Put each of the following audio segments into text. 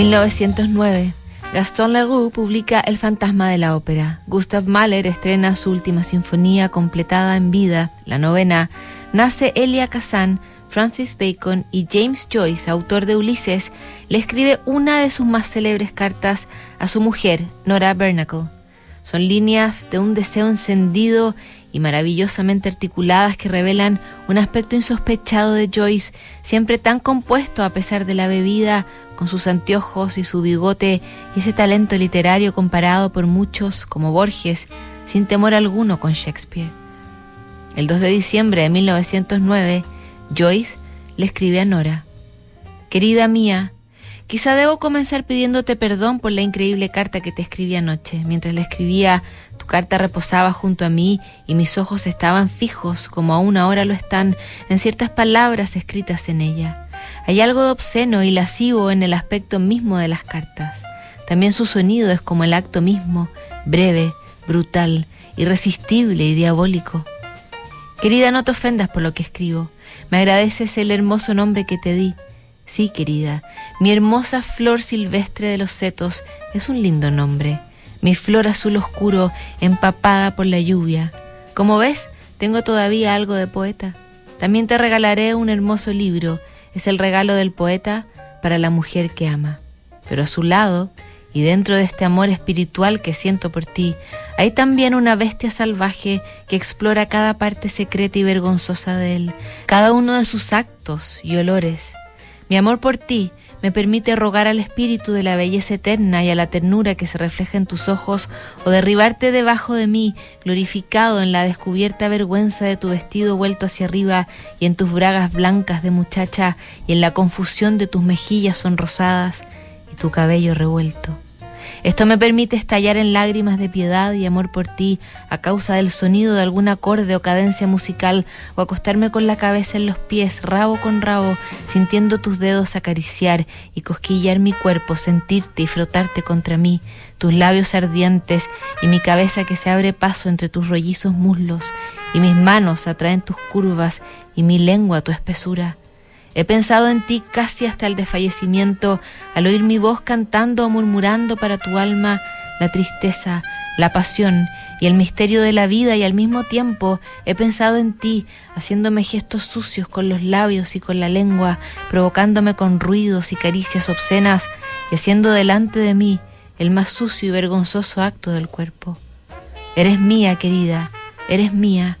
1909. Gaston Leroux publica El fantasma de la ópera. Gustav Mahler estrena su última sinfonía completada en vida, la novena. Nace Elia Kazan, Francis Bacon y James Joyce, autor de Ulises, le escribe una de sus más célebres cartas a su mujer, Nora Bernacle. Son líneas de un deseo encendido y maravillosamente articuladas que revelan un aspecto insospechado de Joyce, siempre tan compuesto a pesar de la bebida, con sus anteojos y su bigote y ese talento literario comparado por muchos, como Borges, sin temor alguno con Shakespeare. El 2 de diciembre de 1909, Joyce le escribe a Nora, Querida mía, quizá debo comenzar pidiéndote perdón por la increíble carta que te escribí anoche. Mientras la escribía, tu carta reposaba junto a mí y mis ojos estaban fijos, como aún ahora lo están, en ciertas palabras escritas en ella. Hay algo de obsceno y lascivo en el aspecto mismo de las cartas. También su sonido es como el acto mismo, breve, brutal, irresistible y diabólico. Querida, no te ofendas por lo que escribo. Me agradeces el hermoso nombre que te di. Sí, querida, mi hermosa flor silvestre de los setos es un lindo nombre. Mi flor azul oscuro empapada por la lluvia. Como ves, tengo todavía algo de poeta. También te regalaré un hermoso libro es el regalo del poeta para la mujer que ama. Pero a su lado, y dentro de este amor espiritual que siento por ti, hay también una bestia salvaje que explora cada parte secreta y vergonzosa de él, cada uno de sus actos y olores. Mi amor por ti me permite rogar al espíritu de la belleza eterna y a la ternura que se refleja en tus ojos o derribarte debajo de mí, glorificado en la descubierta vergüenza de tu vestido vuelto hacia arriba y en tus bragas blancas de muchacha y en la confusión de tus mejillas sonrosadas y tu cabello revuelto. Esto me permite estallar en lágrimas de piedad y amor por ti a causa del sonido de algún acorde o cadencia musical o acostarme con la cabeza en los pies, rabo con rabo, sintiendo tus dedos acariciar y cosquillar mi cuerpo, sentirte y frotarte contra mí, tus labios ardientes y mi cabeza que se abre paso entre tus rollizos muslos y mis manos atraen tus curvas y mi lengua tu espesura. He pensado en ti casi hasta el desfallecimiento al oír mi voz cantando o murmurando para tu alma la tristeza, la pasión y el misterio de la vida y al mismo tiempo he pensado en ti haciéndome gestos sucios con los labios y con la lengua, provocándome con ruidos y caricias obscenas y haciendo delante de mí el más sucio y vergonzoso acto del cuerpo. Eres mía, querida, eres mía,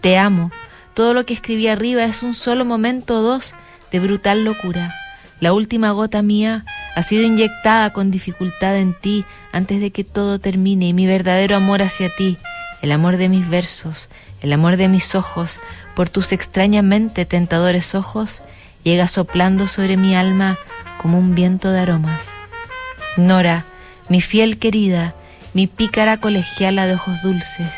te amo. Todo lo que escribí arriba es un solo momento o dos de brutal locura. La última gota mía ha sido inyectada con dificultad en ti antes de que todo termine y mi verdadero amor hacia ti, el amor de mis versos, el amor de mis ojos, por tus extrañamente tentadores ojos, llega soplando sobre mi alma como un viento de aromas. Nora, mi fiel querida, mi pícara colegiala de ojos dulces,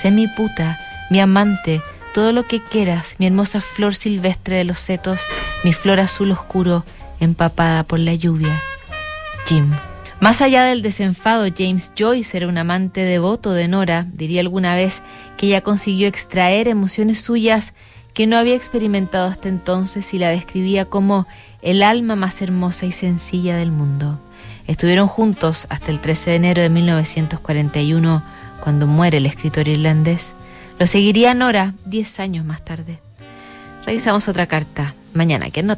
sé mi puta, mi amante, todo lo que quieras, mi hermosa flor silvestre de los setos, mi flor azul oscuro empapada por la lluvia. Jim. Más allá del desenfado, James Joyce era un amante devoto de Nora, diría alguna vez que ella consiguió extraer emociones suyas que no había experimentado hasta entonces y la describía como el alma más hermosa y sencilla del mundo. Estuvieron juntos hasta el 13 de enero de 1941, cuando muere el escritor irlandés. Lo seguiría Nora diez años más tarde. Revisamos otra carta mañana. ¿Quién nota?